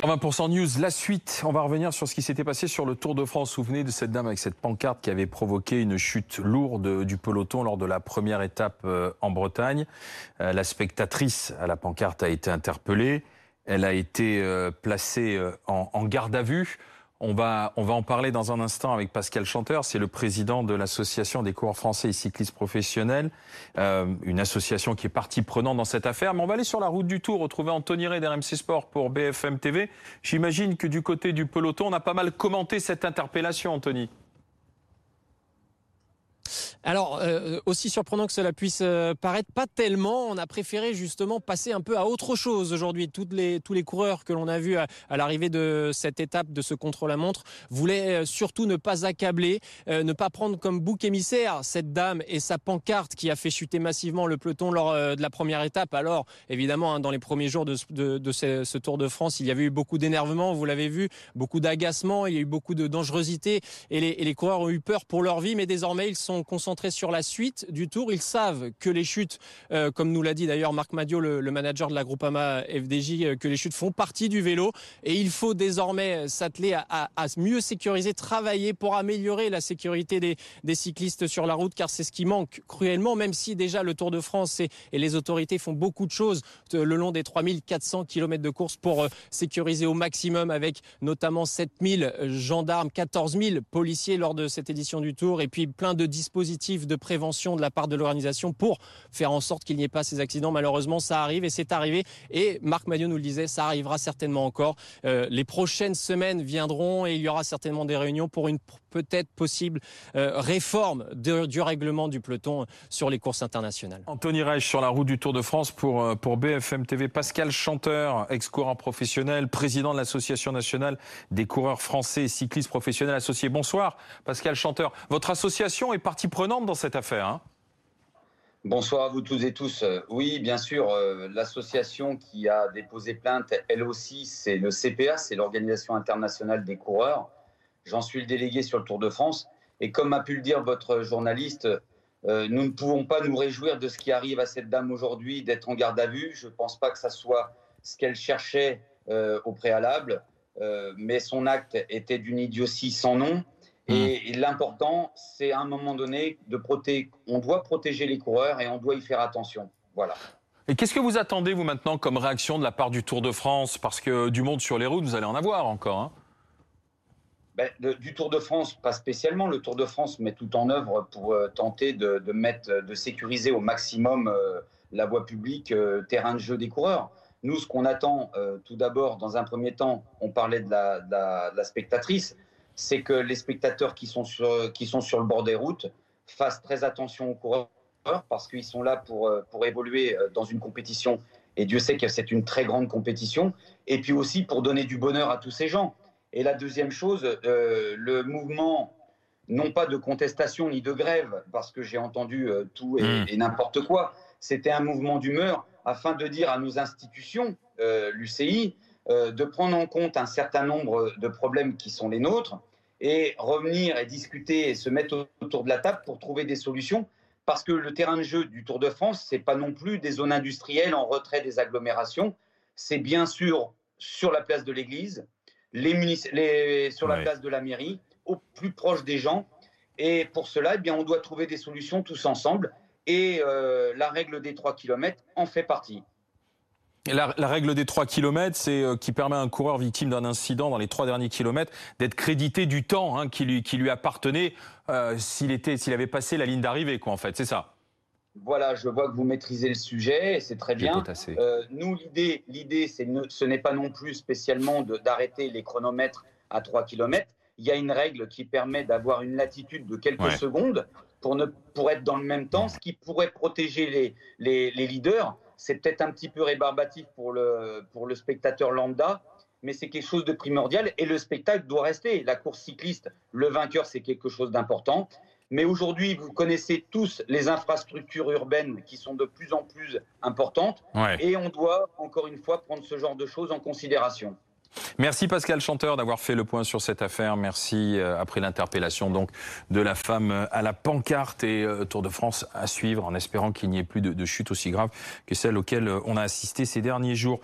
120% News, la suite. On va revenir sur ce qui s'était passé sur le Tour de France. Souvenez de cette dame avec cette pancarte qui avait provoqué une chute lourde du peloton lors de la première étape euh, en Bretagne. Euh, la spectatrice à la pancarte a été interpellée. Elle a été euh, placée en garde à vue. On va, on va en parler dans un instant avec Pascal Chanteur, c'est le président de l'association des coureurs français et cyclistes professionnels, euh, une association qui est partie prenante dans cette affaire. Mais on va aller sur la route du Tour, retrouver Anthony Ray d'RMC Sport pour BFM TV. J'imagine que du côté du peloton, on a pas mal commenté cette interpellation, Anthony. Alors, euh, aussi surprenant que cela puisse euh, paraître, pas tellement. On a préféré justement passer un peu à autre chose aujourd'hui. Les, tous les coureurs que l'on a vus à, l'arrivée de cette étape de ce contre-la-montre voulaient euh, surtout ne pas accabler, ne pas prendre comme bouc émissaire cette dame et sa pancarte qui a fait chuter massivement le peloton lors de la première étape. Alors, évidemment, hein, dans les premiers jours de, ce, Tour de France, il y avait eu beaucoup d'énervement, vous l'avez vu, beaucoup d'agacement, il y a eu beaucoup de dangerosité et les, et les coureurs ont eu peur pour leur vie, mais désormais, ils sont concentrés sur la suite du tour. Ils savent que les chutes, euh, comme nous l'a dit d'ailleurs Marc Madio, le, manager de la Groupama FDJ, euh, que les chutes font partie du vélo et il faut désormais s'atteler à, mieux sécuriser, travailler pour améliorer la sécurité des, cyclistes sur la route car c'est ce qui manque cruellement, même si déjà le Tour de France et, les autorités font beaucoup de choses euh, le long des 3400 km de course pour sécuriser au maximum avec notamment 7000 gendarmes, 14 000 policiers lors de cette édition du Tour et puis plein de dispositifs de prévention de la part de l'organisation pour faire en sorte qu'il n'y ait pas ces accidents. Malheureusement, ça arrive et c'est arrivé. Et Marc Madio nous le disait, ça arrivera certainement encore. Euh, les prochaines semaines viendront et il y aura certainement des réunions pour une peut-être possible euh, réforme du règlement du peloton sur les courses internationales. Anthony Reich sur la route du Tour de France pour, euh, pour BFM TV. Pascal Chanteur, ex-coureur professionnel, président de l'Association nationale des coureurs français et cyclistes professionnels associés. Bonsoir, Pascal Chanteur. Votre association est partie prenante dans cette affaire. Hein Bonsoir à vous tous et tous. Oui, bien sûr, euh, l'association qui a déposé plainte, elle aussi, c'est le CPA, c'est l'Organisation internationale des coureurs. J'en suis le délégué sur le Tour de France. Et comme a pu le dire votre journaliste, euh, nous ne pouvons pas nous réjouir de ce qui arrive à cette dame aujourd'hui, d'être en garde à vue. Je ne pense pas que ça soit ce qu'elle cherchait euh, au préalable, euh, mais son acte était d'une idiotie sans nom. Mmh. Et, l'important, c'est à un moment donné de protéger. On doit protéger les coureurs et on doit y faire attention. Voilà. Et qu'est-ce que vous attendez, vous, maintenant, comme réaction de la part du Tour de France? Parce que du monde sur les routes, vous allez en avoir encore. Hein ben, du Tour de France, pas spécialement. Le Tour de France met tout en œuvre pour euh, tenter de, mettre, de sécuriser au maximum euh, la voie publique, euh, terrain de jeu des coureurs. Nous, ce qu'on attend, tout d'abord, dans un premier temps, on parlait de la, de la, spectatrice, c'est que les spectateurs qui sont, sur, qui sont sur le bord des routes fassent très attention aux coureurs parce qu'ils sont là pour, pour évoluer dans une compétition. Et Dieu sait que c'est une très grande compétition. Et puis aussi pour donner du bonheur à tous ces gens. Et la deuxième chose, euh, le mouvement, non pas de contestation ni de grève, parce que j'ai entendu euh, tout hmm. et, n'importe quoi, c'était un mouvement d'humeur afin de dire à nos institutions, euh, l'UCI, de prendre en compte un certain nombre de problèmes qui sont les nôtres et revenir et discuter et se mettre autour de la table pour trouver des solutions. Parce que le terrain de jeu du Tour de France, c'est pas non plus des zones industrielles en retrait des agglomérations. C'est bien sûr sur la place de l'église, les, sur la place de la mairie, au plus proche des gens. Et pour cela, eh bien, on doit trouver des solutions tous ensemble. Et euh, la règle des 3 km en fait partie. La, règle des 3 km, c'est euh, qui permet à un coureur victime d'un incident dans les trois derniers kilomètres d'être crédité du temps hein, qui, lui, qui lui appartenait euh, s'il était s'il avait passé la ligne d'arrivée, quoi. En fait, c'est ça. Voilà, je vois que vous maîtrisez le sujet, c'est très bien. Euh, nous, l'idée, l'idée, c'est ce n'est pas non plus spécialement d'arrêter les chronomètres à 3 km. Il y a une règle qui permet d'avoir une latitude de quelques secondes pour, ne, pour être dans le même temps, ce qui pourrait protéger les, les, les leaders. C'est peut-être un petit peu rébarbatif pour le, pour le spectateur lambda, mais c'est quelque chose de primordial et le spectacle doit rester. La course cycliste, le vainqueur, c'est quelque chose d'important. Mais aujourd'hui, vous connaissez tous les infrastructures urbaines qui sont de plus en plus importantes. Et on doit, encore une fois, prendre ce genre de choses en considération. Merci Pascal Chanteur d'avoir fait le point sur cette affaire. Merci euh, après l'interpellation donc de la femme à la pancarte et euh, Tour de France à suivre en espérant qu'il n'y ait plus de, de chutes aussi graves que celles auxquelles on a assisté ces derniers jours.